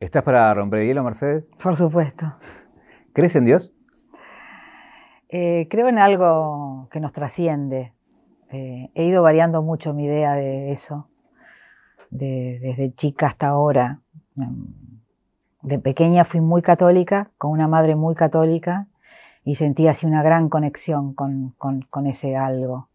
¿Estás para romper el hielo, Mercedes? Por supuesto. ¿Crees en Dios? Eh, creo en algo que nos trasciende. Eh, he ido variando mucho mi idea de eso, desde chica hasta ahora. De pequeña fui muy católica, con una madre muy católica, y sentí así una gran conexión con, ese algo.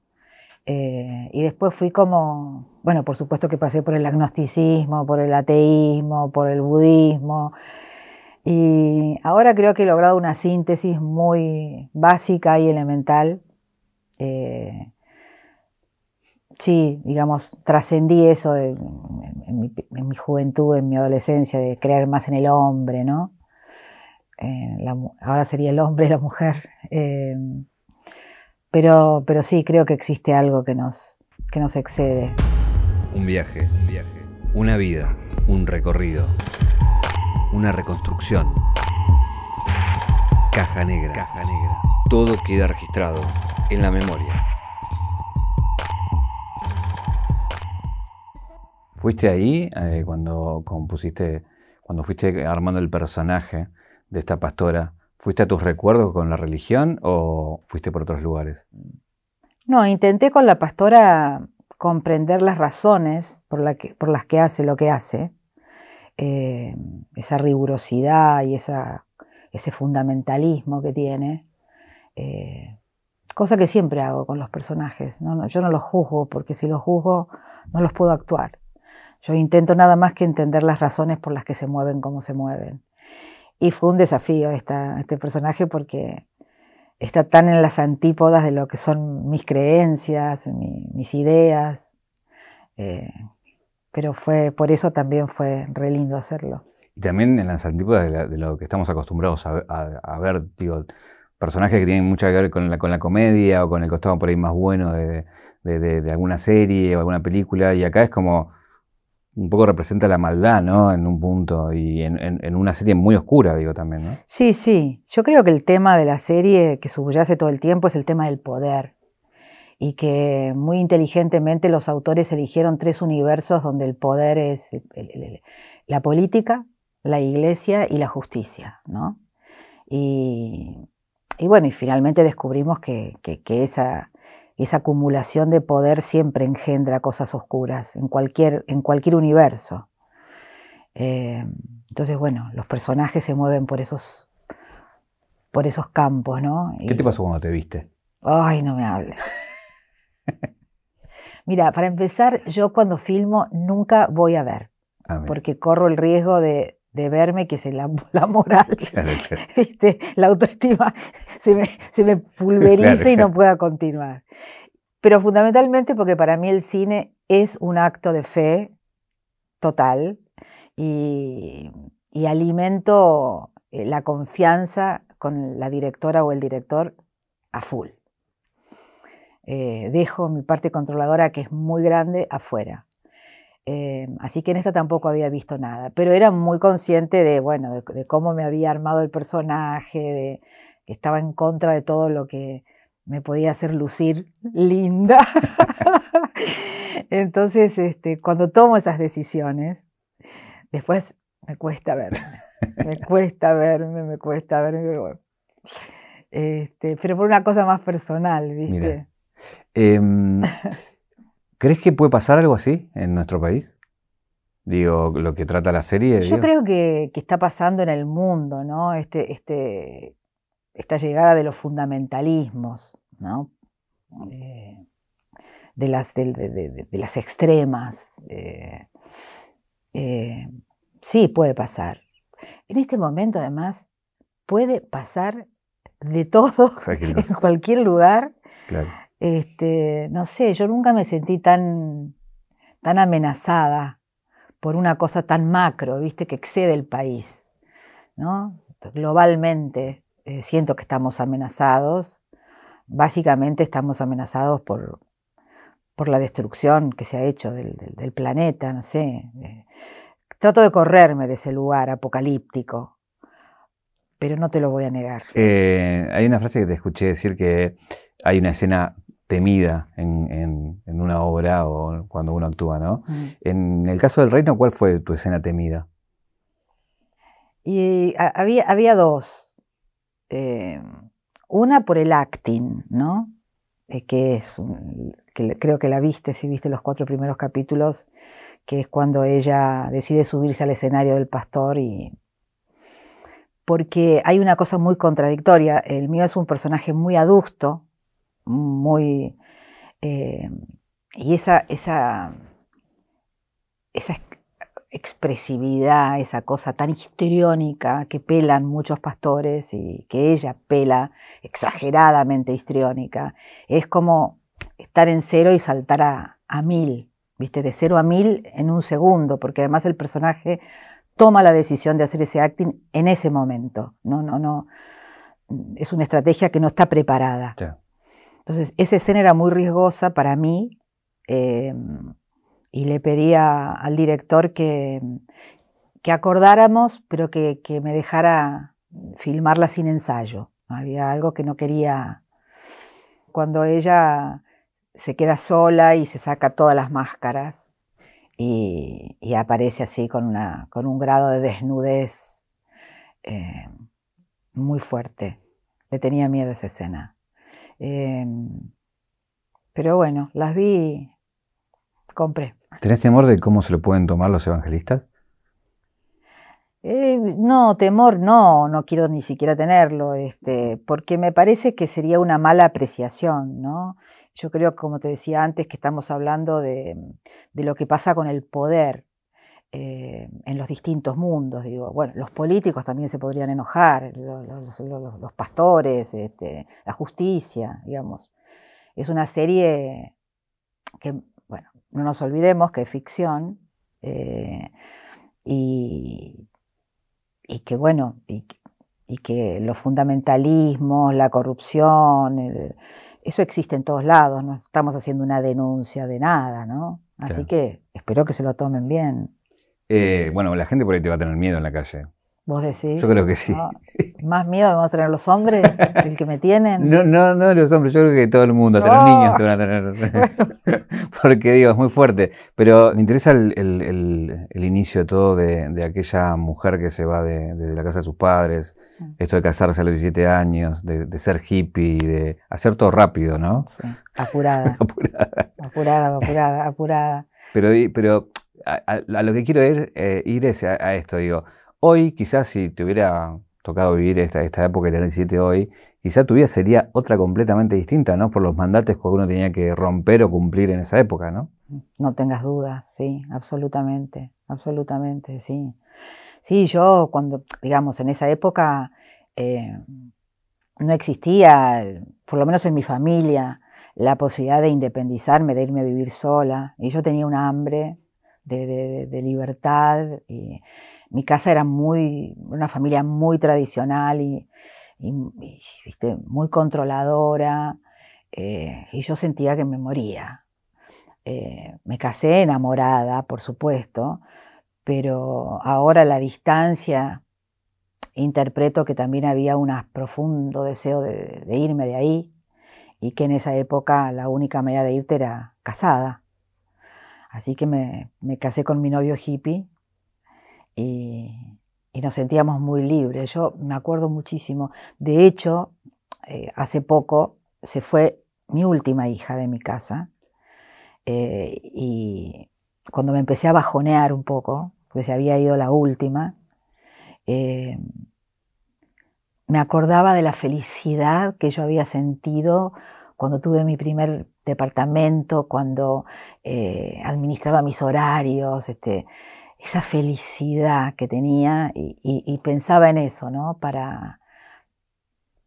Eh, y después fui como, bueno, por supuesto que pasé por el agnosticismo, por el ateísmo, por el budismo, y ahora creo que he logrado una síntesis muy básica y elemental. Eh, sí, digamos, trascendí eso en, mi, juventud, en mi adolescencia, de creer más en el hombre, ¿no? Eh, ahora sería el hombre y la mujer. Pero, pero sí, creo que existe algo que nos, que nos excede. Un viaje, un viaje, una vida, un recorrido una reconstrucción. Caja negra. Caja negra. Todo queda registrado en la memoria. ¿Fuiste ahí eh, cuando compusiste, cuando fuiste armando el personaje de esta pastora? ¿Fuiste a tus recuerdos con la religión o fuiste por otros lugares? No, intenté con la pastora comprender las razones por, por las que hace lo que hace eh, esa rigurosidad y esa, ese fundamentalismo que tiene, eh, cosa que siempre hago con los personajes. yo no los juzgo, porque si los juzgo no los puedo actuar. Yo intento nada más que entender las razones por las que se mueven como se mueven. Y fue un desafío este personaje porque está tan en las antípodas de lo que son mis creencias, mis ideas, eh, pero fue, por eso también fue re lindo hacerlo. Y también en las antípodas de, lo que estamos acostumbrados a, ver, digo, personajes que tienen mucho que ver con la, comedia o con el costado por ahí más bueno de, alguna serie o alguna película, y acá es como un poco representa la maldad, ¿no? En un punto, y en, una serie muy oscura, digo también, ¿no? Sí, sí. Yo creo que el tema de la serie que subyace todo el tiempo es el tema del poder y que muy inteligentemente los autores eligieron tres universos donde el poder es la política, la iglesia y la justicia, ¿no? Y, bueno, y finalmente descubrimos que, esa, esa, acumulación de poder siempre engendra cosas oscuras en cualquier, en cualquier universo. Eh, entonces, bueno, los personajes se mueven por esos, por esos campos, ¿no? ¿Qué te pasó cuando te viste? Ay, no me hables. Mira, para empezar, yo cuando filmo nunca voy a ver, ah, porque corro el riesgo de, verme, que es la, moral, la autoestima se me, pulveriza y no pueda continuar. Pero fundamentalmente porque para mí el cine es un acto de fe total y, y alimento eh, la confianza con la directora o el director a full. Eh, dejo mi parte controladora, que es muy grande, afuera. Eh, así que en esta tampoco había visto nada, pero era muy consciente de, bueno, de, cómo me había armado el personaje, de que estaba en contra de todo lo que me podía hacer lucir linda. Entonces, este, cuando tomo esas decisiones, después me cuesta verme, me cuesta verme, me cuesta verme. Este, pero por una cosa más personal, ¿viste? Em, ¿Crees que puede pasar algo así en nuestro país? Digo, lo que trata la serie. Yo creo que, está pasando en el mundo, ¿no? Este, este, esta llegada de los fundamentalismos, ¿no? Eh, de, las, de, las extremas. Eh, eh, sí, puede pasar. En este momento, además, puede pasar de todo, en cualquier lugar. Claro. Este, no sé, yo nunca me sentí tan, tan amenazada por una cosa tan macro, viste, que excede el país. ¿no? Globalmente eh, siento que estamos amenazados. Básicamente estamos amenazados por, por la destrucción que se ha hecho del, planeta, no sé. Eh, trato de correrme de ese lugar apocalíptico, pero no te lo voy a negar. Eh, hay una frase que te escuché decir que hay una escena temida en, una obra o cuando uno actúa, ¿no? En el caso del reino, ¿cuál fue tu escena temida? Y había, había dos. Eh, una por el acting, ¿no? Eh, que es, que creo que la viste, si viste los cuatro primeros capítulos, que es cuando ella decide subirse al escenario del pastor y... Porque hay una cosa muy contradictoria. El mío es un personaje muy adusto, muy... Eh, y esa, esa, esa expresividad, esa cosa tan histriónica que pelan muchos pastores y que ella pela exageradamente histriónica, es como estar en cero y saltar a, a mil, ¿viste? De cero a mil en un segundo, porque además el personaje toma la decisión de hacer ese acting en ese momento. No, no, no. Es una estrategia que no está preparada. Entonces, esa escena era muy riesgosa para mí em, y le pedía al director que, que acordáramos, pero que, que, me dejara filmarla sin ensayo. Había algo que no quería. Cuando ella se queda sola y se saca todas las máscaras y, aparece así con, una, con, un grado de desnudez eh, muy fuerte. Le tenía miedo a esa escena. Em, pero bueno, las vi, compré. ¿Tenés temor de cómo se lo pueden tomar los evangelistas? Eh, no, temor no, no quiero ni siquiera tenerlo, este, porque me parece que sería una mala apreciación, ¿no? Yo creo, como te decía antes, que estamos hablando de, lo que pasa con el poder eh, en los distintos mundos. Digo, bueno, los políticos también se podrían enojar, los, pastores, este, la justicia, digamos. Es una serie que, bueno, no nos olvidemos que es ficción eh, y, que, bueno, y, que los fundamentalismos, la corrupción, eso existe en todos lados, no estamos haciendo una denuncia de nada, ¿no? Así que espero que se lo tomen bien. Eh, bueno, la gente por ahí te va a tener miedo en la calle. ¿Vos decís? Yo creo que sí. ¿Más miedo vamos a tener los hombres el que me tienen? No, no, no los hombres, yo creo que todo el mundo, hasta los niños te van a tener. Porque digo, es muy fuerte. Pero me interesa el, inicio de todo de, aquella mujer que se va de, la casa de sus padres, mm. esto de casarse a los 17 años, de, ser hippie, de hacer todo rápido, ¿no? Sí. Apurada. apurada. Apurada, apurada, apurada. Pero, pero a, lo que quiero ir, eh, es a esto, digo Hoy, quizás si te hubiera tocado vivir esta, esta época de 17 hoy, quizás tu vida sería otra completamente distinta, ¿no? Por los mandatos que uno tenía que romper o cumplir en esa época, ¿no? No tengas dudas, sí, absolutamente, absolutamente, sí. Sí, yo cuando, digamos, en esa época eh, no existía, por lo menos en mi familia, la posibilidad de independizarme, de irme a vivir sola. Y yo tenía un hambre de, de, de libertad. Mi casa era muy, una familia muy tradicional y, muy controladora, eh, y yo sentía que me moría. Eh, me casé enamorada, por supuesto, pero ahora la distancia interpreto que también había un profundo deseo de, irme de ahí y que en esa época la única manera de irte era casada. Así que me, casé con mi novio hippie y, nos sentíamos muy libres. Yo me acuerdo muchísimo. De hecho, eh, hace poco se fue mi última hija de mi casa eh, y cuando me empecé a bajonear un poco, porque se había ido la última, eh, me acordaba de la felicidad que yo había sentido cuando tuve mi primer departamento, cuando administraba mis horarios, este, esa felicidad que tenía y, pensaba en eso, ¿no? Para...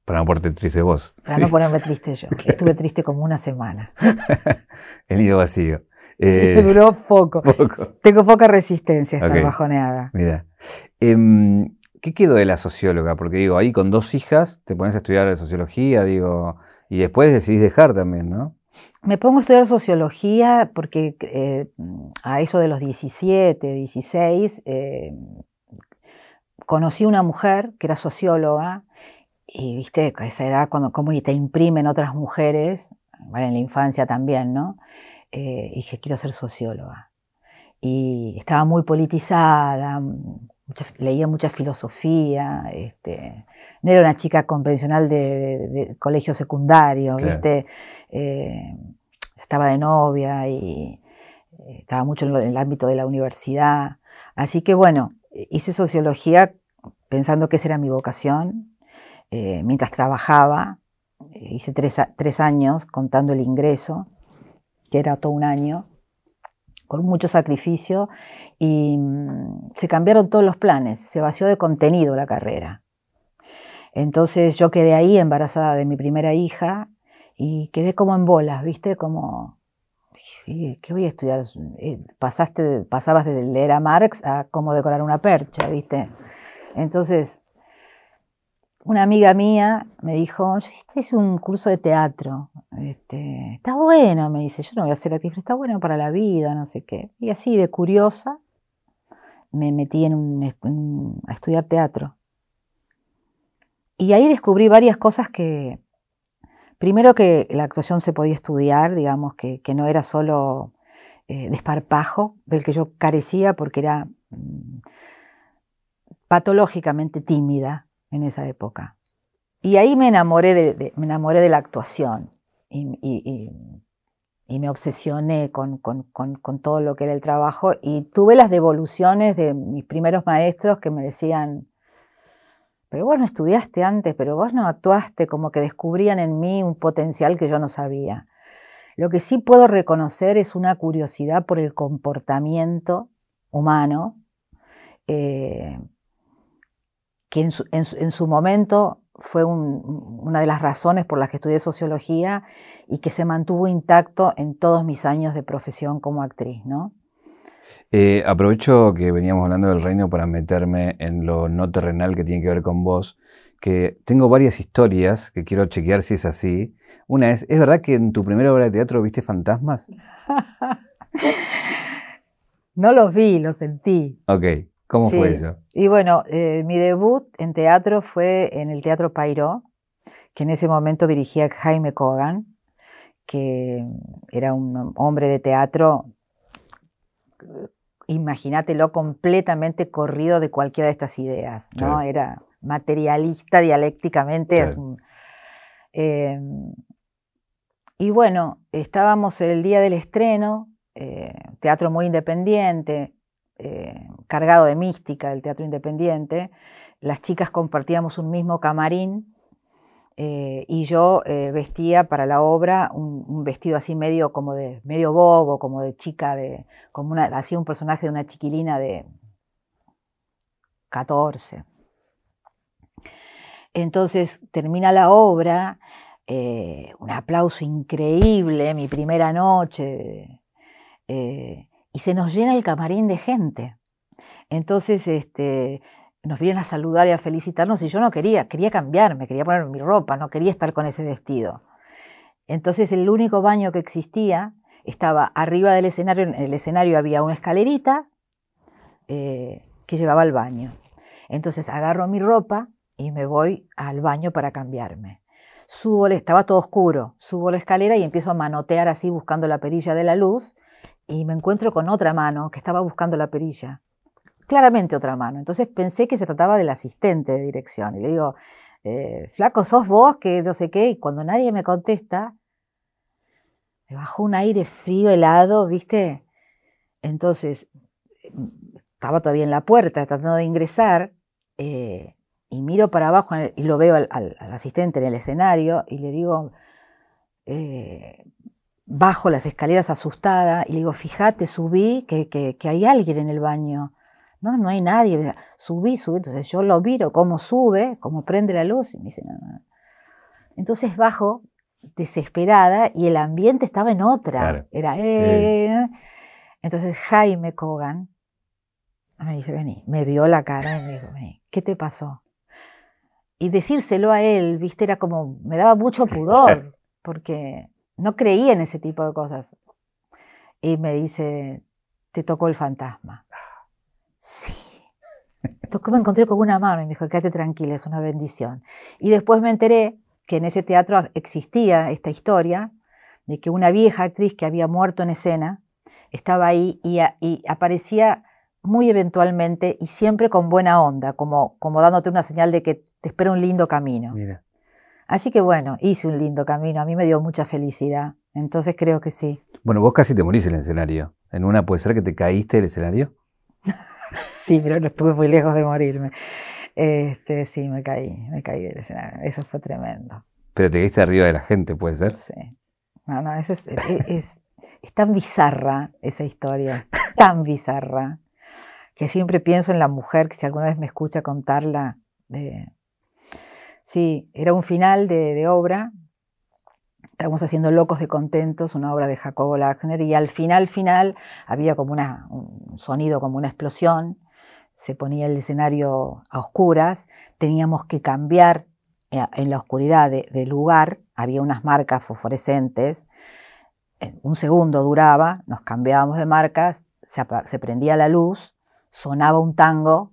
Para no ponerte triste vos. Para no ponerme triste yo. Estuve triste como una semana. El nido vacío. Eh, duró poco. Tengo poca resistencia a estar bajoneada. Mira. Em, ¿Qué quedó de la socióloga? Porque digo, ahí con dos hijas te pones a estudiar sociología, digo, y después decidís dejar también, ¿no? Me pongo a estudiar sociología porque eh, a eso de los 17, 16, eh, conocí una mujer que era socióloga y viste, esa edad, cuando como te imprimen otras mujeres, bueno, en la infancia también, ¿no? Eh, dije, quiero ser socióloga. Y estaba muy politizada, leía mucha filosofía, este, no era una chica convencional de, colegio secundario, ¿viste? Eh, estaba de novia y eh, estaba mucho en, el ámbito de la universidad. Así que bueno, hice sociología pensando que esa era mi vocación. Eh, mientras trabajaba, hice tres años contando el ingreso, que era todo un año con mucho sacrificio y mm, se cambiaron todos los planes, se vació de contenido la carrera. Entonces yo quedé ahí embarazada de mi primera hija y quedé como en bolas, ¿viste? Como, ¿qué voy a estudiar? Eh, pasaste, pasabas de leer a Marx a cómo decorar una percha, ¿viste? Entonces una amiga mía me dijo, este es un curso de teatro, este, está bueno, me dice, yo no voy a hacer actriz, pero está bueno para la vida, no sé qué. Y así de curiosa me metí en a estudiar teatro. Y ahí descubrí varias cosas que, primero que la actuación se podía estudiar, digamos, que, no era solo eh, desparpajo, del que yo carecía porque era mm, patológicamente tímida en esa época. Y ahí me enamoré de, me enamoré de la actuación y, me obsesioné con, todo lo que era el trabajo y tuve las devoluciones de mis primeros maestros que me decían, pero vos no estudiaste antes, pero vos no actuaste, como que descubrían en mí un potencial que yo no sabía. Lo que sí puedo reconocer es una curiosidad por el comportamiento humano. Eh, que en su, momento fue una de las razones por las que estudié sociología y que se mantuvo intacto en todos mis años de profesión como actriz, ¿no? Eh, aprovecho que veníamos hablando del reino para meterme en lo no terrenal que tiene que ver con vos, que tengo varias historias que quiero chequear si es así. Una es, ¿es verdad que en tu primera obra de teatro viste fantasmas? no los vi, los sentí. Ok. ¿Cómo fue eso? Y bueno, eh, mi debut en teatro fue en el Teatro Pairó, que en ese momento dirigía Jaime Kogan, que era un hombre de teatro, imagínatelo, completamente corrido de cualquiera de estas ideas, ¿no? Era materialista dialécticamente. Em, y bueno, estábamos el día del estreno, eh, teatro muy independiente, eh, cargado de mística del teatro independiente. Las chicas compartíamos un mismo camarín eh, y yo eh, vestía para la obra un, vestido así medio como de medio bobo, como de chica, de, como una, hacía un personaje de una chiquilina de 14. Entonces termina la obra, un aplauso increíble, mi primera noche y se nos llena el camarín de gente. Entonces, este, nos vienen a saludar y a felicitarnos y yo no quería, quería cambiarme, quería poner mi ropa, no quería estar con ese vestido. Entonces el único baño que existía estaba arriba del escenario, en el escenario había una escalerita eh, que llevaba al baño. Entonces agarro mi ropa y me voy al baño para cambiarme. Subo, estaba todo oscuro, subo la escalera y empiezo a manotear así buscando la perilla de la luz y me encuentro con otra mano que estaba buscando la perilla. Claramente otra mano. Entonces pensé que se trataba del asistente de dirección. Y le digo, eh, flaco, sos vos, que no sé qué. Y cuando nadie me contesta, me bajó un aire frío, helado, ¿viste? Entonces, estaba todavía en la puerta tratando de ingresar eh, y miro para abajo y lo veo al, asistente en el escenario y le digo, eh, bajo las escaleras asustada y le digo, fíjate, subí, que, hay alguien en el baño. No, no hay nadie. Subí, subí. Entonces yo lo miro, cómo sube, cómo prende la luz. Y me dice, no, no. Entonces bajo, desesperada, y el ambiente estaba en otra. Era, eh". Entonces Jaime Kogan me dice, vení, me vio la cara y me dijo, vení, ¿qué te pasó? Y decírselo a él, viste, era como, me daba mucho pudor, porque no creía en ese tipo de cosas. Y me dice, te tocó el fantasma. Sí. me encontré con una mano y me dijo, quédate tranquila, es una bendición. Y después me enteré que en ese teatro existía esta historia de que una vieja actriz que había muerto en escena estaba ahí y, aparecía muy eventualmente y siempre con buena onda, como, como dándote una señal de que te espera un lindo camino. Mira. Así que bueno, hice un lindo camino, a mí me dio mucha felicidad, entonces creo que sí. Bueno, vos casi te morís en el escenario. ¿En una puede ser que te caíste del escenario? sí, pero no estuve muy lejos de morirme. Este, sí, me caí, me caí del escenario, eso fue tremendo. Pero te caíste arriba de la gente, ¿puede ser? Sí. No, no, eso es, es, es tan bizarra esa historia, tan bizarra que siempre pienso en la mujer, que si alguna vez me escucha contarla, sí, era un final de, obra, estábamos haciendo Locos de Contentos, una obra de Jacobo Laxner, y al final, final, había como una, un sonido, como una explosión, se ponía el escenario a oscuras, teníamos que cambiar eh, en la oscuridad de, lugar, había unas marcas fosforescentes, un segundo duraba, nos cambiábamos de marcas, se prendía la luz, sonaba un tango,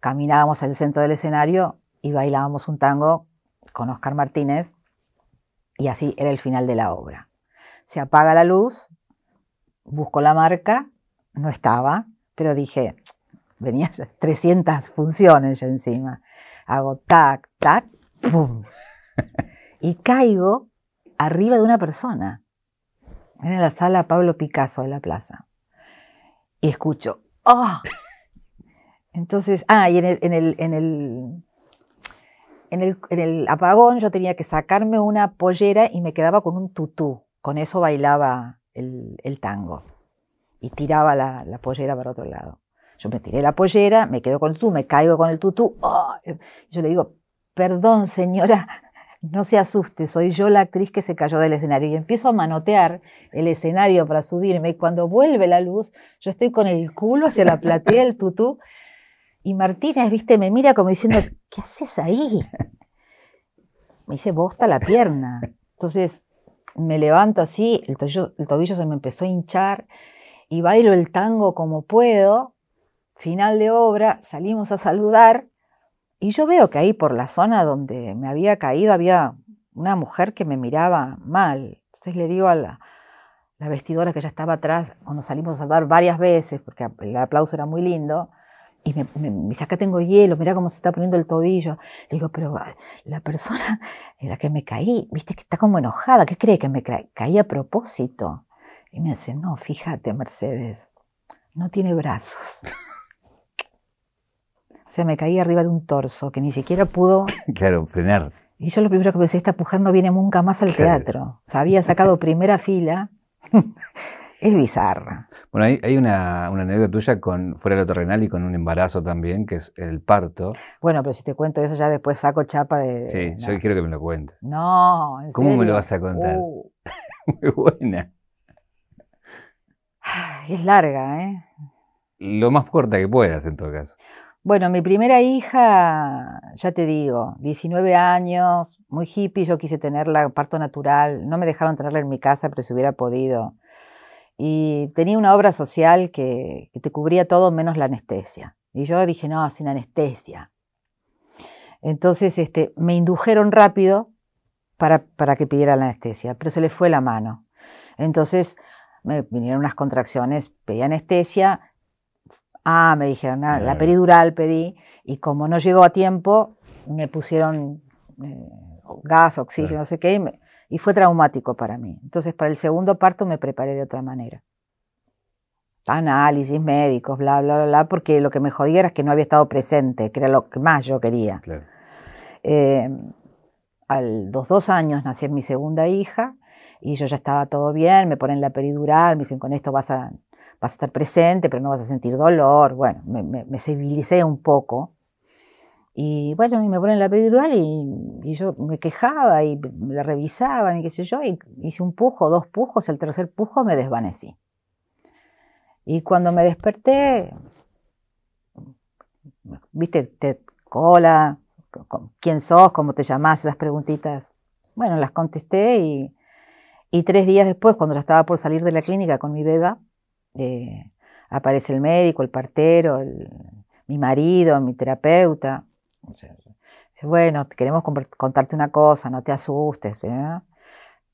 caminábamos al centro del escenario y bailábamos un tango con Oscar Martínez y así era el final de la obra. Se apaga la luz, busco la marca, no estaba, pero dije, venía 300 funciones ya encima. Hago tac, tac, pum. Y caigo arriba de una persona. Era en la sala Pablo Picasso de la plaza. Y escucho, ¡oh! Entonces, ah, y en el, en el, en el, en el, apagón yo tenía que sacarme una pollera y me quedaba con un tutú. Con eso bailaba el, tango. Y tiraba la, pollera para otro lado. Yo me tiré la pollera, me quedo con el tutú, me caigo con el tutú. ¡oh! Yo le digo, perdón señora, no se asuste, soy yo la actriz que se cayó del escenario. Y empiezo a manotear el escenario para subirme. Y cuando vuelve la luz, yo estoy con el culo hacia la platea del tutú y Martínez, viste, me mira como diciendo, ¿qué haces ahí? Me hice bosta la pierna. Entonces me levanto así, el tobillo, se me empezó a hinchar y bailo el tango como puedo. Final de obra, salimos a saludar y yo veo que ahí por la zona donde me había caído había una mujer que me miraba mal. Entonces le digo a la, la vestidora que ya estaba atrás, cuando salimos a saludar varias veces, porque el aplauso era muy lindo, y me, dice, acá tengo hielo, mira cómo se está poniendo el tobillo. Le digo, pero la persona en la que me caí, viste que está como enojada, ¿qué cree que me caí a propósito? Y me dice, no, fíjate, Mercedes, no tiene brazos. O sea, me caí arriba de un torso que ni siquiera pudo... Claro, frenar. Y yo lo primero que pensé, esta mujer no viene nunca más al teatro. O sea, había sacado primera fila es bizarra. Bueno, hay, una, anécdota tuya con fuera del terrenal y con un embarazo también, que es el parto. Bueno, pero si te cuento eso ya después saco chapa de... Sí, yo quiero que me lo cuentes. No, ¿en ¿Cómo me lo vas a contar? Uh. Muy buena. Es larga, ¿eh? Lo más corta que puedas, en todo caso. Bueno, mi primera hija, ya te digo, 19 años, muy hippie, yo quise tenerla parto natural, no me dejaron tenerla en mi casa, pero si hubiera podido. Y tenía una obra social que, te cubría todo menos la anestesia. Y yo dije, no, sin anestesia. Entonces este, me indujeron rápido para, para que pidiera la anestesia, pero se le fue la mano. Entonces me vinieron unas contracciones, pedí anestesia. Ah, me dijeron, ah, la peridural pedí. Y como no llegó a tiempo, me pusieron eh, gas, oxígeno, no sé qué. Y me, y fue traumático para mí. Entonces, para el segundo parto me preparé de otra manera. Análisis médicos, bla, bla, bla, bla, porque lo que me jodía era que no había estado presente, que era lo que más yo quería. Eh, a los dos años nací mi segunda hija y yo ya estaba todo bien, me ponen la peridural, me dicen con esto vas a, vas a estar presente, pero no vas a sentir dolor. Bueno, me, me civilicé un poco y bueno, y me ponen la epidural y, yo me quejaba y me la revisaban y qué sé yo, y hice un pujo, dos pujos, el tercer pujo me desvanecí. Y cuando me desperté, viste, te cola, quién sos, cómo te llamás, esas preguntitas. Bueno, las contesté y, tres días después, cuando ya estaba por salir de la clínica con mi beba, eh, aparece el médico, el partero, mi marido, mi terapeuta, bueno, queremos contarte una cosa, no te asustes.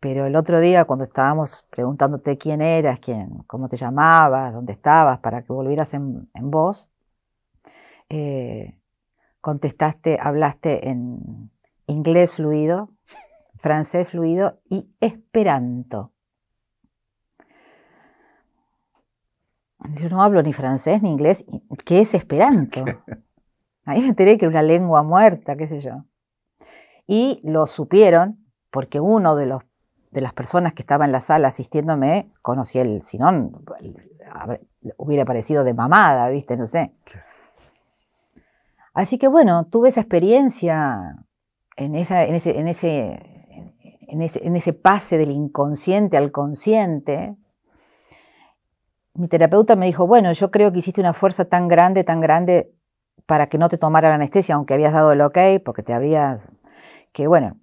Pero el otro día, cuando estábamos preguntándote quién eras, quién, cómo te llamabas, dónde estabas, para que volvieras en, voz, eh, contestaste, hablaste en inglés fluido, francés fluido y esperanto. Yo no hablo ni francés ni inglés. ¿Qué es esperanto? Ahí me enteré que era una lengua muerta, qué sé yo. Y lo supieron porque uno de los de las personas que estaba en la sala asistiéndome conocía el, si no, hubiera parecido de mamada, ¿viste? No sé. Así que bueno, tuve esa experiencia en, esa, en, ese, en, ese, en, ese, pase del inconsciente al consciente. Mi terapeuta me dijo, bueno, yo creo que hiciste una fuerza tan grande, tan grande para que no te tomara la anestesia, aunque habías dado el ok, porque te habías, que bueno,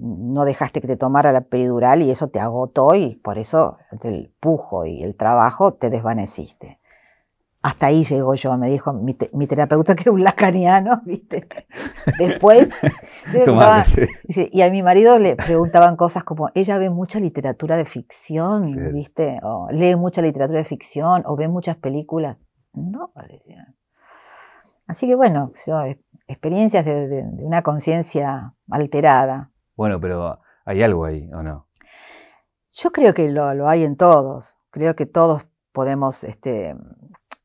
no dejaste que te tomara la peridural y eso te agotó y por eso entre el pujo y el trabajo te desvaneciste. Hasta ahí llegó yo, me dijo mi, terapeuta que era un lacaniano, ¿viste? Después, y a mi marido le preguntaban cosas como, ella ve mucha literatura de ficción, ¿viste? O lee mucha literatura de ficción, o ve muchas películas. No, Así que bueno, experiencias de una conciencia alterada. Bueno, pero hay algo ahí, ¿o no? Yo creo que lo, hay en todos. Creo que todos podemos este,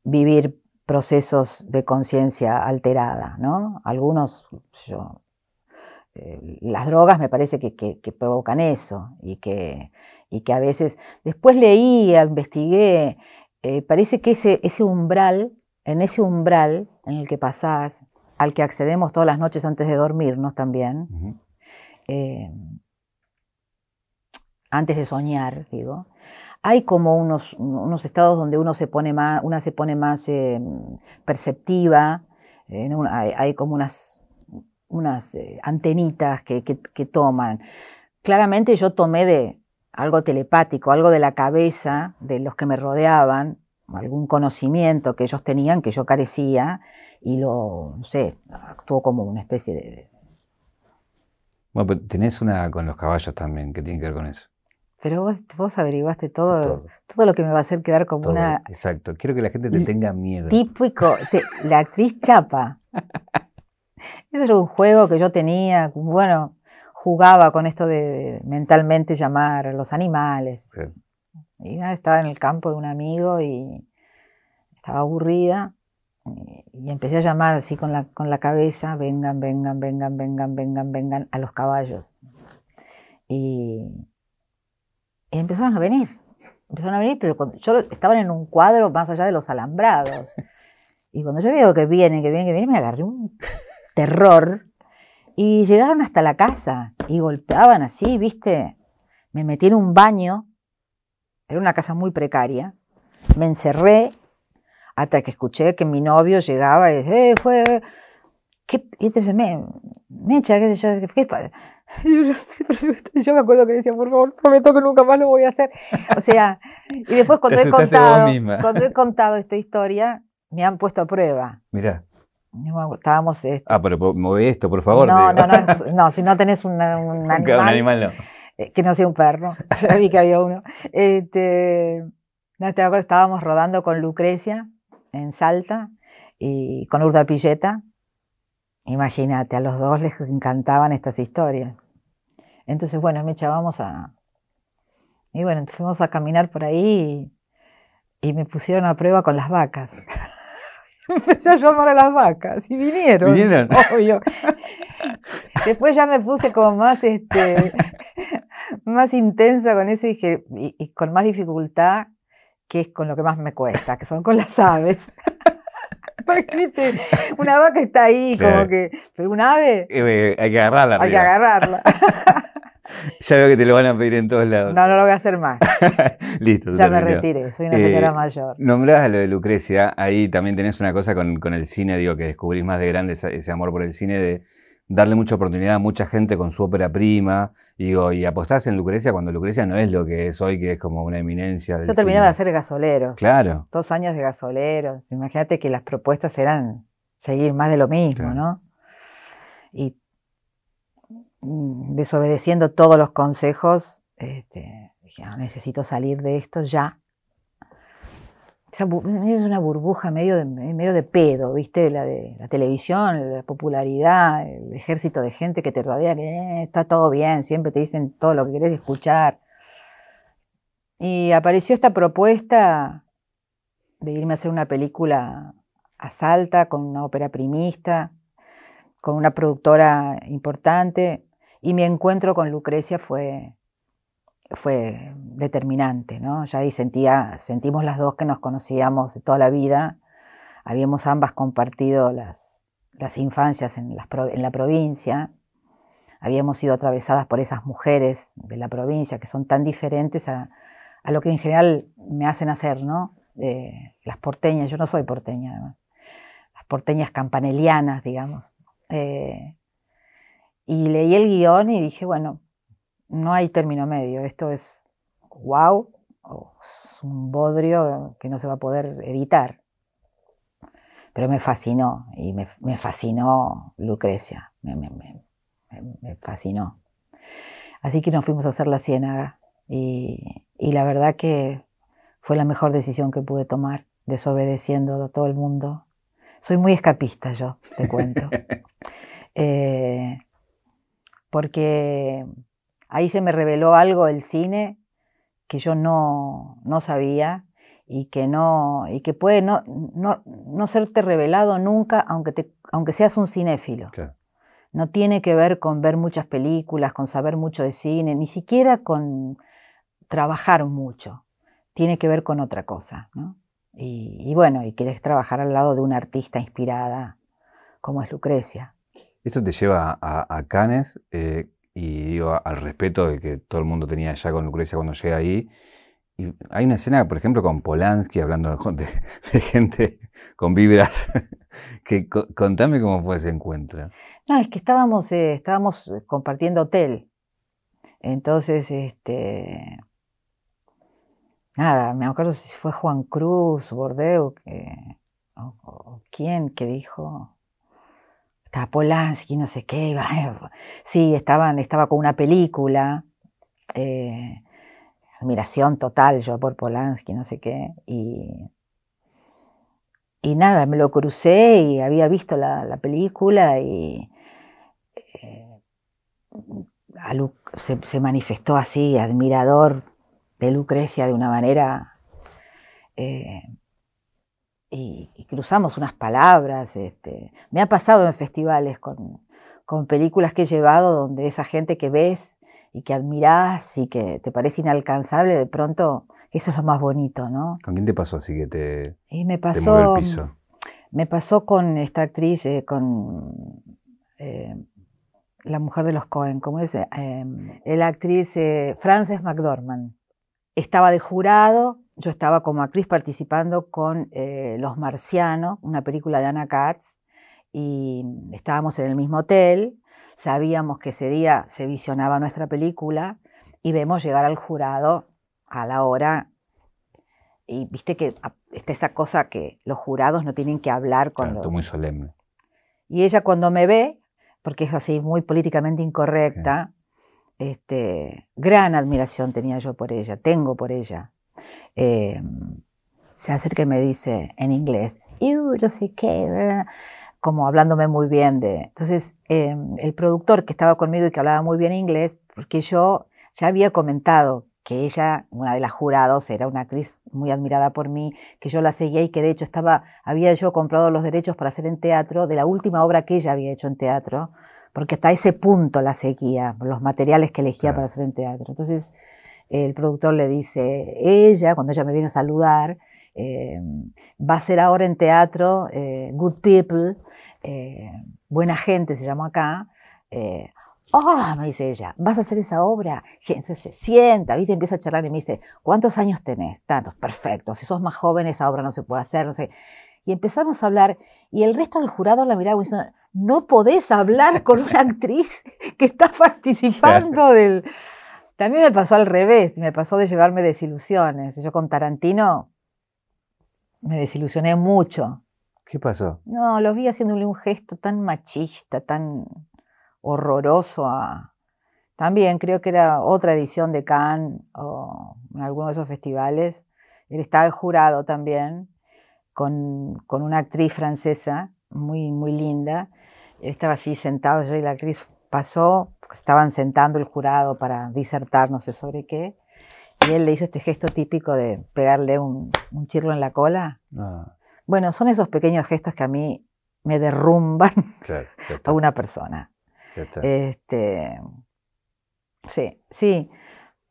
vivir procesos de conciencia alterada, ¿no? Algunos, yo, eh, las drogas me parece que, provocan eso y que, y que, a veces, después leía, investigué, eh, parece que ese, ese umbral, en ese umbral en el que pasás, al que accedemos todas las noches antes de dormirnos también, eh, antes de soñar, digo, hay como unos, unos, estados donde uno se pone más, una se pone más eh, perceptiva, hay, como unas, unas eh, antenitas que, que, toman. Claramente yo tomé de algo telepático, algo de la cabeza de los que me rodeaban, algún conocimiento que ellos tenían que yo carecía y lo, no sé, actuó como una especie de, bueno, pero tenés una con los caballos también, que tiene que ver con eso. Pero vos, vos averiguaste todo, todo, lo que me va a hacer quedar como una... Exacto, quiero que la gente te tenga miedo. Típico, la actriz chapa. Ese era un juego que yo tenía, bueno, jugaba con esto de mentalmente llamar a los animales. Y estaba en el campo de un amigo y estaba aburrida y empecé a llamar así con la, con la cabeza, vengan, vengan, vengan, vengan, vengan, vengan a los caballos. Y, empezaron a venir, empezaron a venir, pero cuando, yo estaban en un cuadro más allá de los alambrados. Y cuando yo veo que vienen, que vienen, que vienen, me agarré un terror. Y llegaron hasta la casa y golpeaban así, ¿viste? Me metí en un baño, era una casa muy precaria, me encerré hasta que escuché que mi novio llegaba y decía, eh, fue, ¿qué? Y entonces me, echa, qué sé yo, ¿qué pasa? Yo me acuerdo que decía, por favor, prometo que nunca más lo voy a hacer. O sea, y después cuando he contado, cuando he contado esta historia, me han puesto a prueba. Mira. Estábamos. Este, ah, pero mueve esto, por favor. No, no, no, no, si no tenés un animal. Un animal no. Eh, que no sea un perro. Ya vi que había uno. Este, no te acuerdas, estábamos rodando con Lucrecia en Salta y con Urda Pilleta. Imagínate, a los dos les encantaban estas historias. Entonces, bueno, me echábamos a... Y bueno, fuimos a caminar por ahí y, me pusieron a prueba con las vacas. Empecé a llamar a las vacas y vinieron. ¿Vinieron? Obvio. Después ya me puse como más, este, más intensa con eso y, y con más dificultad que es con lo que más me cuesta, que son con las aves. Porque, una vaca está ahí, como que. Pero un ave. Eh, hay que agarrarla. Hay que agarrarla. ya veo que te lo van a pedir en todos lados. No, no lo voy a hacer más. Listo. Ya me retiré, soy una señora eh, mayor. Nombrás a lo de Lucrecia, ahí también tenés una cosa con, con, el cine, digo, que descubrís más de grande ese amor por el cine, de darle mucha oportunidad a mucha gente con su ópera prima, digo, y apostás en Lucrecia cuando Lucrecia no es lo que es hoy, que es como una eminencia. Yo terminaba de hacer gasoleros. Claro. Dos años de gasoleros. Imagínate que las propuestas eran seguir más de lo mismo, ¿no? Y mm, desobedeciendo todos los consejos, este, dije, "Ah, necesito salir de esto ya. Es una burbuja medio de, medio de pedo, ¿viste? La de la televisión, la popularidad, el ejército de gente que te rodea, que "Eh, está todo bien, siempre te dicen todo lo que querés escuchar. Y apareció esta propuesta de irme a hacer una película a Salta con una ópera primista, con una productora importante, y mi encuentro con Lucrecia fue, fue determinante, ¿no? Ya ahí sentía, sentimos las dos que nos conocíamos de toda la vida, habíamos ambas compartido las, las infancias en, la provincia, habíamos sido atravesadas por esas mujeres de la provincia que son tan diferentes a, a lo que en general me hacen hacer, ¿no? Eh, las porteñas, yo no soy porteña las porteñas campanelianas, digamos. Eh, y leí el guion y dije, bueno, no hay término medio, esto es wow, o es un bodrio que no se va a poder editar. Pero me fascinó, y me, me fascinó Lucrecia, me, fascinó. Así que nos fuimos a hacer la ciénaga y, y la verdad que fue la mejor decisión que pude tomar, desobedeciendo a todo el mundo. Soy muy escapista yo, te cuento. Eh, porque ahí se me reveló algo del cine que yo no, no sabía y que, no, y que puede no, no, no serte revelado nunca, aunque, te, aunque seas un cinéfilo. Claro. No tiene que ver con ver muchas películas, con saber mucho de cine, ni siquiera con trabajar mucho. Tiene que ver con otra cosa, ¿no? Y, y bueno, y querés trabajar al lado de una artista inspirada como es Lucrecia. Esto te lleva a, a Cannes eh, y digo, al respeto de que todo el mundo tenía ya con Lucrecia cuando llega ahí. Y hay una escena, por ejemplo, con Polanski, hablando de, gente con vibras. que, co- contame cómo fue ese encuentro. No, es que estábamos, eh, estábamos eh, compartiendo hotel. Entonces, este. Nada, me acuerdo si fue Juan Cruz, Bordeu, que, o quién que dijo. Estaba Polanski, no sé qué. iba- Sí, estaban, estaba con una película. eh, admiración total yo por Polanski, no sé qué. Y, y nada, me lo crucé y había visto la, la película y eh, a se manifestó así, admirador de Lucrecia de una manera. eh, y, y cruzamos unas palabras. Este, me ha pasado en festivales con, con películas que he llevado donde esa gente que ves y que admirás y que te parece inalcanzable, de pronto eso es lo más bonito, ¿no? ¿Con quién te pasó así que te, Y me te movió pasó. el piso? Me pasó con esta actriz, eh, con eh, la mujer de los Cohen, ¿cómo es? Eh, la actriz eh, Frances McDormand. Estaba de jurado, yo estaba como actriz participando con eh, Los Marcianos, una película de Anna Katz, y estábamos en el mismo hotel, sabíamos que ese día se visionaba nuestra película y vemos llegar al jurado a la hora y viste que está esa cosa que los jurados no tienen que hablar con Claro, los... muy solemne. Y ella cuando me ve, porque es así muy políticamente incorrecta, este, gran admiración tenía yo por ella, tengo por ella. Eh, se acerca y me dice en inglés, "You, no sé qué, bla", como hablándome muy bien de... Entonces, eh, el productor que estaba conmigo y que hablaba muy bien inglés, porque yo ya había comentado que ella, una de las jurados, era una actriz muy admirada por mí, que yo la seguía y que de hecho estaba, había yo comprado los derechos para hacer en teatro de la última obra que ella había hecho en teatro, porque hasta ese punto la seguía, los materiales que elegía Claro. para hacer en teatro. Entonces el productor le dice, ella, cuando ella me viene a saludar, eh, va a ser ahora en teatro eh, Good People, eh, Buena Gente se llamó acá. Oh, me dice ella, ¿vas a hacer esa obra? Entonces se sienta, ¿viste? Empieza a charlar y me dice, ¿cuántos años tenés? Tantos, perfecto. Si sos más joven, esa obra no se puede hacer, no sé. Y empezamos a hablar, y el resto del jurado la miraba y diciendo, no podés hablar con una actriz que está participando del... También me pasó al revés, me pasó de llevarme desilusiones. Yo con Tarantino me desilusioné mucho. ¿Qué pasó? No, lo vi haciéndole un gesto tan machista, tan horroroso a, También creo que era otra edición de Cannes o en alguno de esos festivales. Él estaba jurado también con, con, una actriz francesa muy, muy linda. Él estaba así sentado, yo y la actriz pasó, estaban sentando el jurado para disertar no sé sobre qué, y él le hizo este gesto típico de pegarle un, un chirlo en la cola. Ah. Bueno, son esos pequeños gestos que a mí me derrumban a una persona. Este, sí, sí.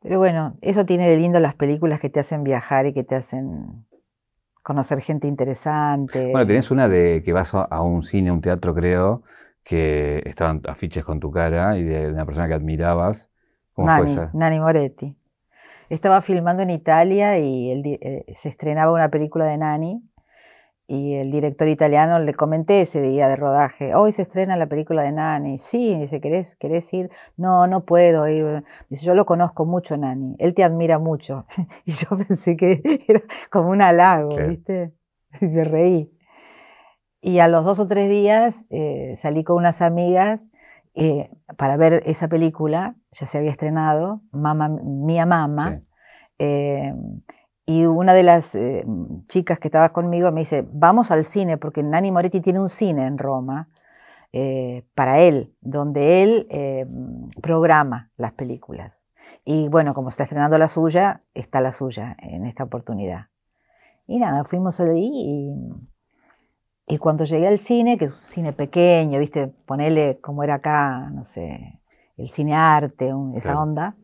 Pero bueno, eso tiene de lindo las películas que te hacen viajar y que te hacen conocer gente interesante. Bueno, tenés una de que vas a un cine, un teatro, creo, que estaban afiches con tu cara y de una persona que admirabas. ¿Cómo fue esa? Nani Moretti. Estaba filmando en Italia y eh, se estrenaba una película de Nani y el director italiano le comenté ese día de rodaje, hoy se estrena la película de Nani. Sí, dice, ¿querés, ¿querés ir? No, no puedo ir. Dice, yo lo conozco mucho, Nani. Él te admira mucho. y yo pensé que era como un halago, ¿viste? Y me reí. Y a los dos o tres días eh, salí con unas amigas eh, para ver esa película, ya se había estrenado, Mama, Mía Mama. Eh, y una de las chicas que estaba conmigo me dice, vamos al cine, porque Nani Moretti tiene un cine en Roma para él, donde él programa las películas. Y bueno, como está estrenando la suya, está la suya en esta oportunidad. Y nada, fuimos allí y y cuando llegué al cine, que es un cine pequeño, viste, ponele como era acá, no sé, el cine arte, esa onda,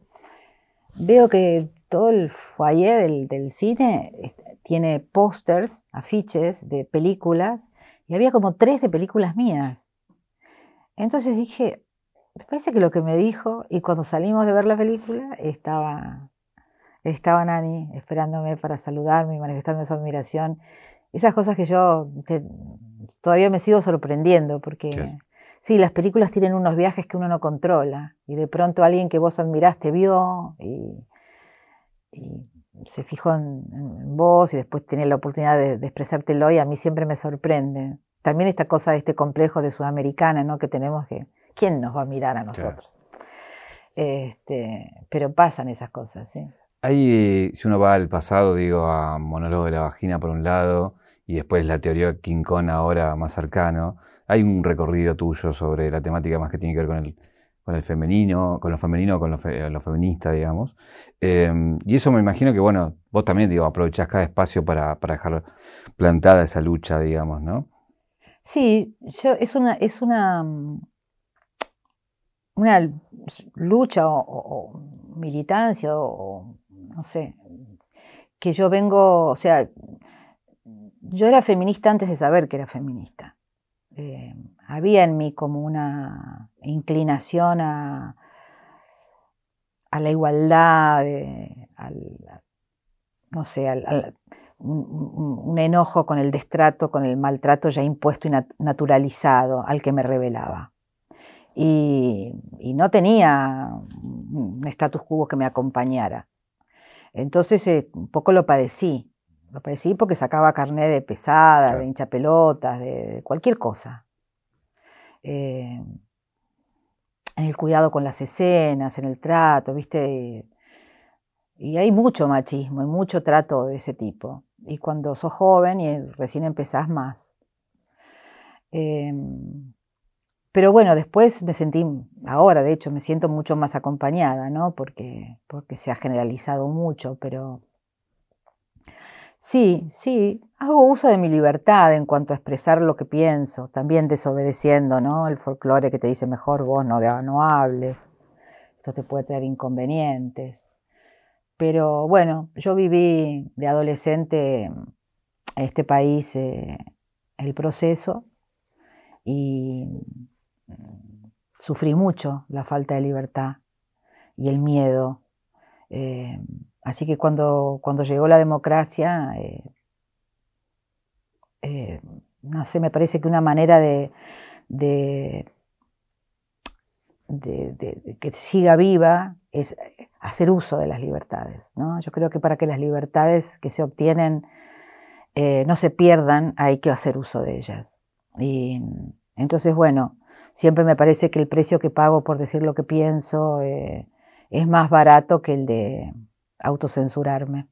veo que todo el foyer del, cine tiene pósters, afiches de películas, y había como tres de películas mías. Entonces dije, me parece que lo que me dijo, y cuando salimos de ver la película, estaba, estaba Nani esperándome para saludarme y manifestando su admiración esas cosas que yo todavía me sigo sorprendiendo, porque sí. las películas tienen unos viajes que uno no controla, y de pronto alguien que vos admiraste vio y, se fijó en, vos y después tiene la oportunidad de, expresártelo y a mí siempre me sorprende. También esta cosa de este complejo de sudamericana, ¿no? Que tenemos que, ¿quién nos va a mirar a nosotros? Este, pero pasan esas cosas, sí. Ahí, si uno va al pasado, digo, a Monólogo de la Vagina por un lado, y después la teoría de King Kong ahora más cercano. Hay un recorrido tuyo sobre la temática más que tiene que ver con el, con el femenino, con lo femenino, con lo, feminista, digamos. Em, y eso me imagino que, bueno, vos también, digo, aprovechás cada espacio para, dejar plantada esa lucha, digamos, ¿no? Sí, yo, es una, es una, una lucha o, militancia o, no sé, que yo vengo, o sea, yo era feminista antes de saber que era feminista. Eh, había en mí como una inclinación a, la igualdad, no sé, un, enojo con el destrato, con el maltrato ya impuesto y naturalizado al que me revelaba. Y, y no tenía un status quo que me acompañara. Entonces eh, un poco lo padecí. Lo padecí porque sacaba carnet de pesada, de hincha pelotas, de, cualquier cosa. Eh, en el cuidado con las escenas, en el trato, ¿viste? Y hay mucho machismo y mucho trato de ese tipo. Y cuando sos joven y recién empezás más. Em, pero bueno, después me sentí, ahora de hecho me siento mucho más acompañada, ¿no? Porque, porque se ha generalizado mucho, pero Sí, sí, hago uso de mi libertad en cuanto a expresar lo que pienso, también desobedeciendo, ¿no? El folclore que te dice mejor vos no, hables, esto te puede traer inconvenientes. Pero bueno, yo viví de adolescente en este país eh, el proceso y sufrí mucho la falta de libertad y el miedo. Eh, Así que cuando, cuando llegó la democracia, eh, eh, no sé, me parece que una manera de, que siga viva es hacer uso de las libertades. ¿no? Yo creo que para que las libertades que se obtienen eh, no se pierdan, hay que hacer uso de ellas. Y entonces, bueno, siempre me parece que el precio que pago por decir lo que pienso es más barato que el de autocensurarme.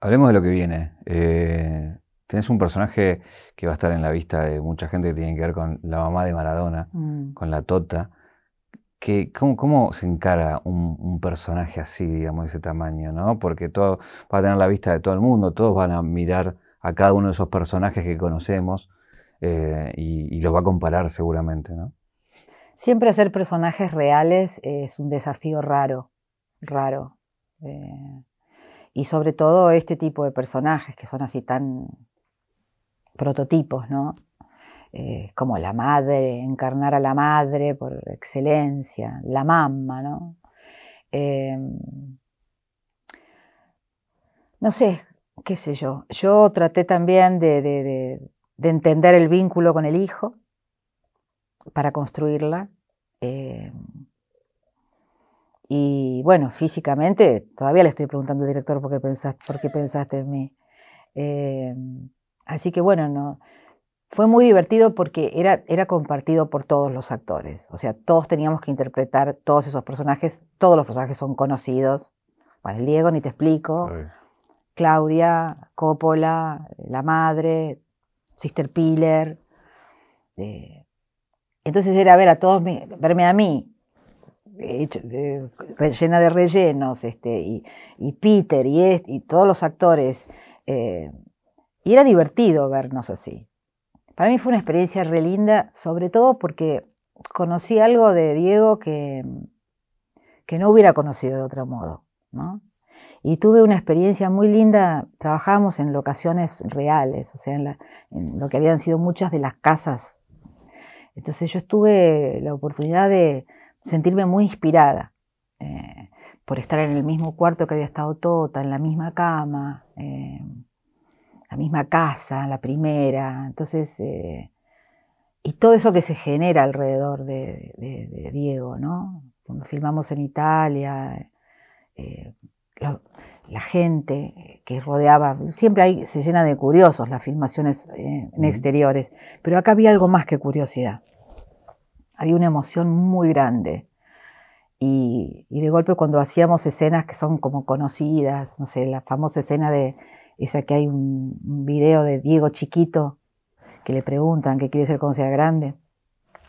Hablemos de lo que viene. Eh, tenés un personaje que va a estar en la vista de mucha gente que tiene que ver con la mamá de Maradona, mm. con la Tota. Que, ¿cómo, se encara un, personaje así, digamos, de ese tamaño? ¿no? Porque todo va a tener la vista de todo el mundo, todos van a mirar a cada uno de esos personajes que conocemos eh, y, los va a comparar seguramente. ¿no? Siempre hacer personajes reales es un desafío raro, raro. Eh, y sobre todo este tipo de personajes que son así tan prototipos, ¿no? Eh, como la madre, encarnar a la madre por excelencia, la mamá, ¿no? Em, no sé, qué sé yo. Yo traté también de, entender el vínculo con el hijo para construirla. Y bueno, físicamente, todavía le estoy preguntando al director por qué pensaste, por qué pensaste en mí. Em, así que bueno, no, fue muy divertido porque era, era compartido por todos los actores. O sea, todos teníamos que interpretar todos esos personajes. Todos los personajes son conocidos. Bueno, Diego, ni te explico. Claudia, Coppola, la madre, Sister Piller. Eh, entonces era ver a todos, verme a mí, llena de rellenos, este, y, Peter y, y, todos los actores. Eh, y era divertido vernos así. Para mí fue una experiencia re linda, sobre todo porque conocí algo de Diego que, que no hubiera conocido de otro modo. Y tuve una experiencia muy linda, trabajábamos en locaciones reales, o sea, en, lo que habían sido muchas de las casas. Entonces yo tuve la oportunidad de sentirme muy inspirada eh, por estar en el mismo cuarto que había estado Tota, en la misma cama. Eh, la misma casa, la primera. Entonces, eh, y todo eso que se genera alrededor de, Diego, ¿no? Cuando filmamos en Italia, la gente que rodeaba, siempre ahí se llena de curiosos las filmaciones en exteriores, pero acá había algo más que curiosidad. Había una emoción muy grande. Y, y, de golpe cuando hacíamos escenas que son como conocidas, no sé, la famosa escena de esa que hay un, video de Diego chiquito que le preguntan qué quiere ser cuando sea grande,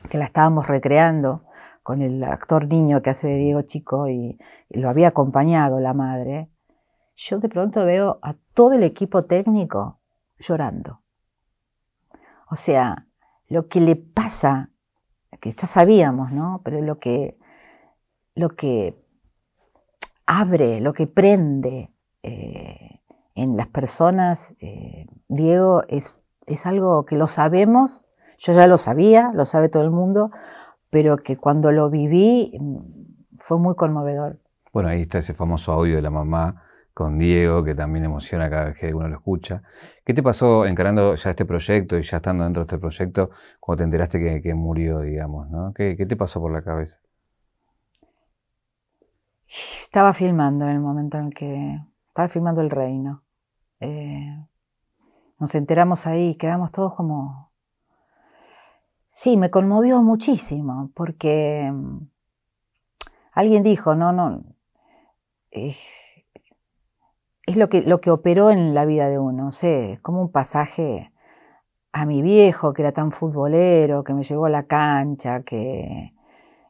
que la estábamos recreando con el actor niño que hace de Diego chico y, lo había acompañado la madre, yo de pronto veo a todo el equipo técnico llorando. O sea, lo que le pasa, que ya sabíamos, ¿no? Pero lo que, lo que abre, lo que prende eh, en las personas, eh, Diego, es, es algo que lo sabemos, yo ya lo sabía, lo sabe todo el mundo, pero que cuando lo viví mm, fue muy conmovedor. Bueno, ahí está ese famoso audio de la mamá con Diego, que también emociona cada vez que uno lo escucha. ¿Qué te pasó encarando ya este proyecto y ya estando dentro de este proyecto cuando te enteraste que, murió, digamos? ¿no? ¿Qué, ¿Qué, te pasó por la cabeza? Estaba filmando en el momento en el que estaba filmando El Reino. Eh, nos enteramos ahí, quedamos todos como... Sí, me conmovió muchísimo, porque mm, alguien dijo, no, no, es, lo, que, lo que operó en la vida de uno, no sé, es como un pasaje a mi viejo, que era tan futbolero, que me llevó a la cancha, que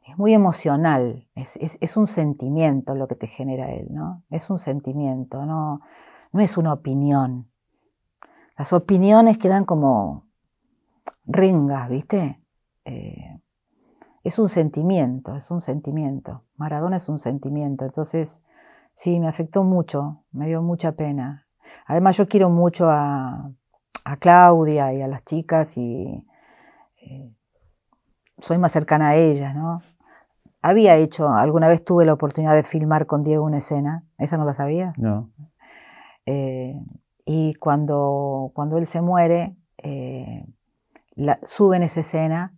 es muy emocional, es, un sentimiento lo que te genera él, ¿no? Es un sentimiento, no, no es una opinión. Las opiniones quedan como ringas, ¿viste? Eh, es un sentimiento, es un sentimiento. Maradona es un sentimiento, entonces sí, me afectó mucho, me dio mucha pena. Además yo quiero mucho a, Claudia y a las chicas y eh, soy más cercana a ellas, ¿no? Había hecho, alguna vez tuve la oportunidad de filmar con Diego una escena, ¿esa no la sabía? No. Eh, y cuando, cuando él se muere, eh, suben esa escena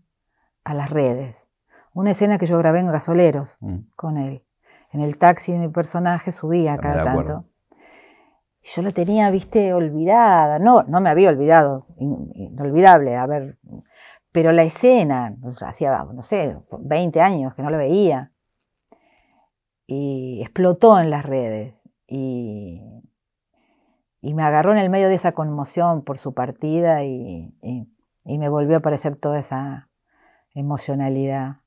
a las redes. Una escena que yo grabé en Gasoleros mm. con él. En el taxi de mi personaje subía cada tanto. Y yo la tenía, viste, olvidada. No, no me había olvidado, inolvidable. A ver, Pero la escena, hacía, no sé, 20 años que no lo veía, y explotó en las redes. Y, y me agarró en el medio de esa conmoción por su partida y, me volvió a aparecer toda esa emocionalidad.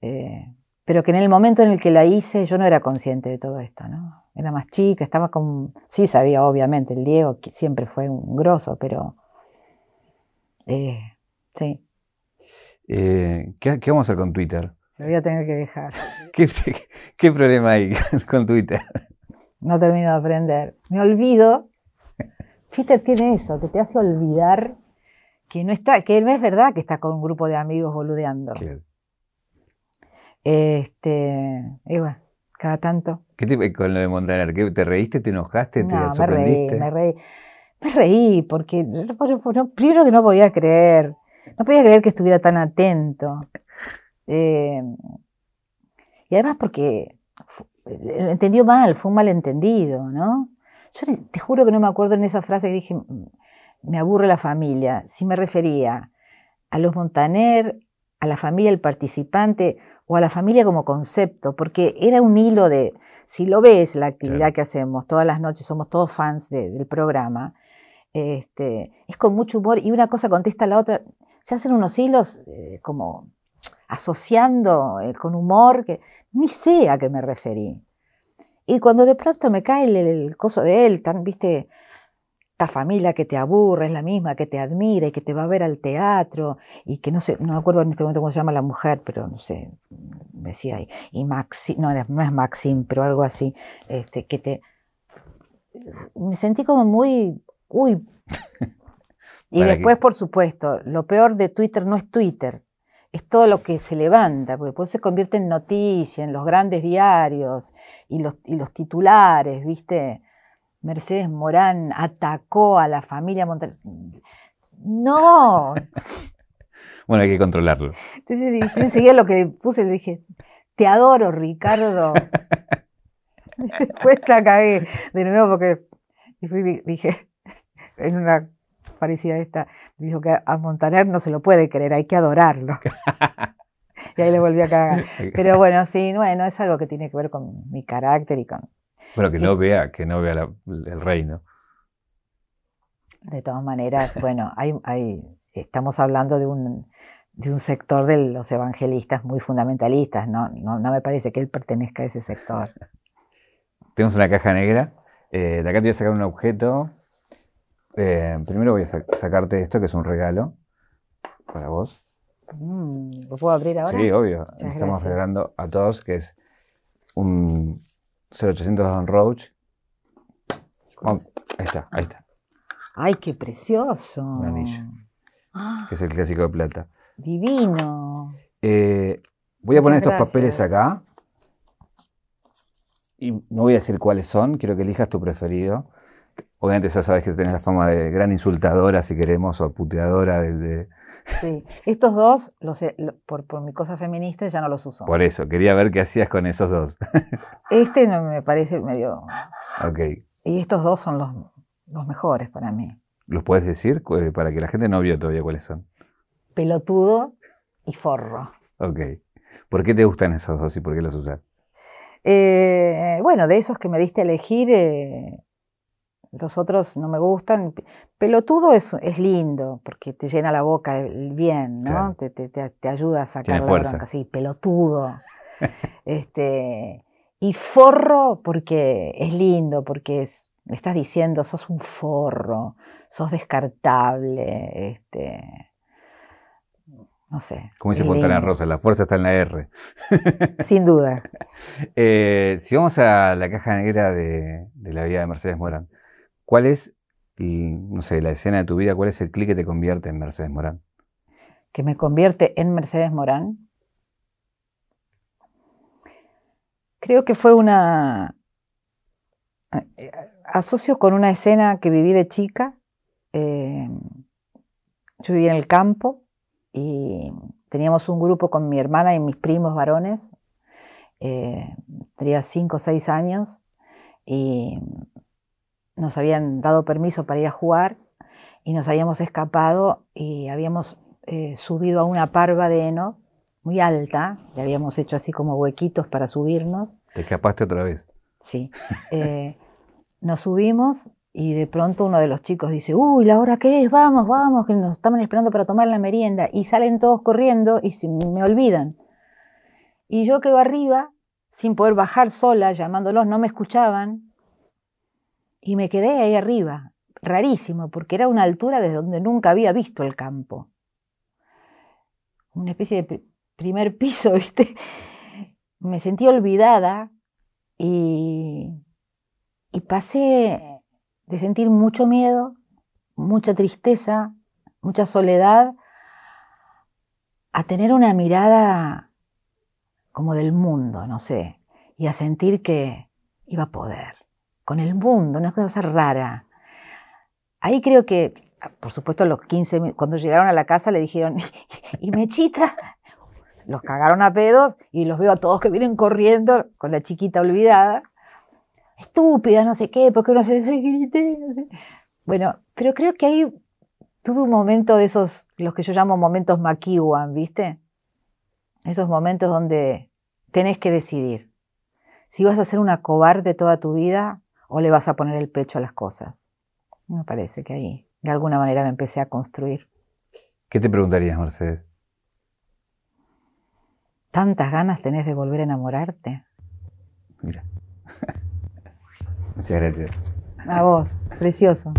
Eh, pero que en el momento en el que la hice yo no era consciente de todo esto, ¿no? Era más chica, estaba con... Sí sabía, obviamente, el Diego siempre fue un grosso, pero... Eh, sí. Eh, ¿qué, vamos a hacer con Twitter? Lo voy a tener que dejar. ¿Qué, problema hay con Twitter? No termino de aprender. Me olvido. Twitter tiene eso, que te hace olvidar que no está, que no es verdad que está con un grupo de amigos boludeando. Este, y bueno, cada tanto. ¿Qué te, con lo de Montaner? ¿Te reíste, te enojaste, te no, sorprendiste? Me reí, me reí. Me reí porque primero que no podía creer, no podía creer que estuviera tan atento. Eh, y además porque entendió mal, fue un malentendido, ¿no? Yo te, juro que no me acuerdo en esa frase que dije, me aburre la familia, si me refería a los Montaner, a la familia del participante o a la familia como concepto, porque era un hilo de, si lo ves, la actividad que hacemos todas las noches, somos todos fans del programa, este, es con mucho humor y una cosa contesta a la otra, se hacen unos hilos eh, como asociando eh, con humor que ni sé a qué me referí. Y cuando de pronto me cae el, coso de él, tan, viste, esta familia que te aburre, es la misma, que te admira y que te va a ver al teatro, y que no sé, no me acuerdo en este momento cómo se llama la mujer, pero no sé, decía ahí, y Maxi, no, no es Maxim, pero algo así, este, que te... Me sentí como muy, uy. Y después, por supuesto, lo peor de Twitter no es Twitter, es todo lo que se levanta, porque después se convierte en noticia, en los grandes diarios y los, los titulares, ¿viste? Mercedes Morán atacó a la familia Montaner. No. bueno, hay que controlarlo. Entonces, enseguida lo que puse, le dije, te adoro, Ricardo. Después cagué de nuevo porque dije, en una parecía esta, dijo que a Montaner no se lo puede querer, hay que adorarlo. y ahí le volví a cagar. Pero bueno, sí, bueno, es algo que tiene que ver con mi carácter y con... Bueno, que no vea, que no vea el reino. De todas maneras, bueno, hay, hay, estamos hablando de un, de un sector de los evangelistas muy fundamentalistas, ¿no? No, me parece que él pertenezca a ese sector. Tenemos una caja negra. Eh, de acá te voy a sacar un objeto eh, primero voy a sacarte esto, que es un regalo para vos. Mm, ¿Lo puedo abrir ahora? Sí, obvio. Estamos regalando a todos, que es un 0800 Don Roach. ahí está, ahí está. ¡Ay, qué precioso! Un anillo. Ah. que es el clásico de plata. Divino. Eh, voy a poner estos papeles acá. Y no voy a decir cuáles son, quiero que elijas tu preferido. Obviamente ya sabes que tenés la fama de gran insultadora, si queremos, o puteadora de... Sí, estos dos, los, por, por, mi cosa feminista, ya no los uso. Por eso, quería ver qué hacías con esos dos. este no me parece medio... Ok. Y estos dos son los, los mejores para mí. ¿Los puedes decir para que la gente no vio todavía cuáles son? Pelotudo y forro. Ok. ¿Por qué te gustan esos dos y por qué los usas? Eh, bueno, de esos que me diste a elegir, eh, los otros no me gustan. Pelotudo es, es lindo, porque te llena la boca el bien, ¿no? Te, te, te, ayuda a sacar la bronca, sí, pelotudo. este, y forro porque es lindo, porque es, me estás diciendo, sos un forro, sos descartable, este, no sé. Como dice Fontana Rosa, la fuerza está en la R. Sin duda. Eh, si vamos a la caja negra de, de la vida de Mercedes Morán, ¿Cuál es, no sé, la escena de tu vida, cuál es el clic que te convierte en Mercedes Morán? ¿Que me convierte en Mercedes Morán? Creo que fue una... Eh, asocio con una escena que viví de chica. Eh, yo vivía en el campo y teníamos un grupo con mi hermana y mis primos varones. Eh, tenía cinco o seis años y nos habían dado permiso para ir a jugar y nos habíamos escapado y habíamos eh, subido a una parva de heno muy alta, le habíamos hecho así como huequitos para subirnos. Te escapaste otra vez. Sí. Eh, nos subimos y de pronto uno de los chicos dice, uy, ¿la hora qué es? Vamos, vamos, que nos estaban esperando para tomar la merienda. Y salen todos corriendo y me olvidan. Y yo quedo arriba, sin poder bajar sola, llamándolos, no me escuchaban. Y me quedé ahí arriba, rarísimo, porque era una altura desde donde nunca había visto el campo. Una especie de primer piso, ¿viste? Me sentí olvidada y, y pasé de sentir mucho miedo, mucha tristeza, mucha soledad, a tener una mirada como del mundo, no sé, y a sentir que iba a poder, con el mundo, una cosa rara. Ahí creo que, por supuesto, los 15, cuando llegaron a la casa le dijeron, y Mechita, los cagaron a pedos y los veo a todos que vienen corriendo con la chiquita olvidada. Estúpida, no sé qué, porque no se no sé. Bueno, pero creo que ahí tuve un momento de esos, los que yo llamo momentos maquiwan, ¿viste? Esos momentos donde tenés que decidir si vas a ser una cobarde toda tu vida o le vas a poner el pecho a las cosas. Me parece que ahí, de alguna manera, me empecé a construir. ¿Qué te preguntarías, Mercedes? ¿Tantas ganas tenés de volver a enamorarte? Mira. Muchas gracias. A vos, precioso.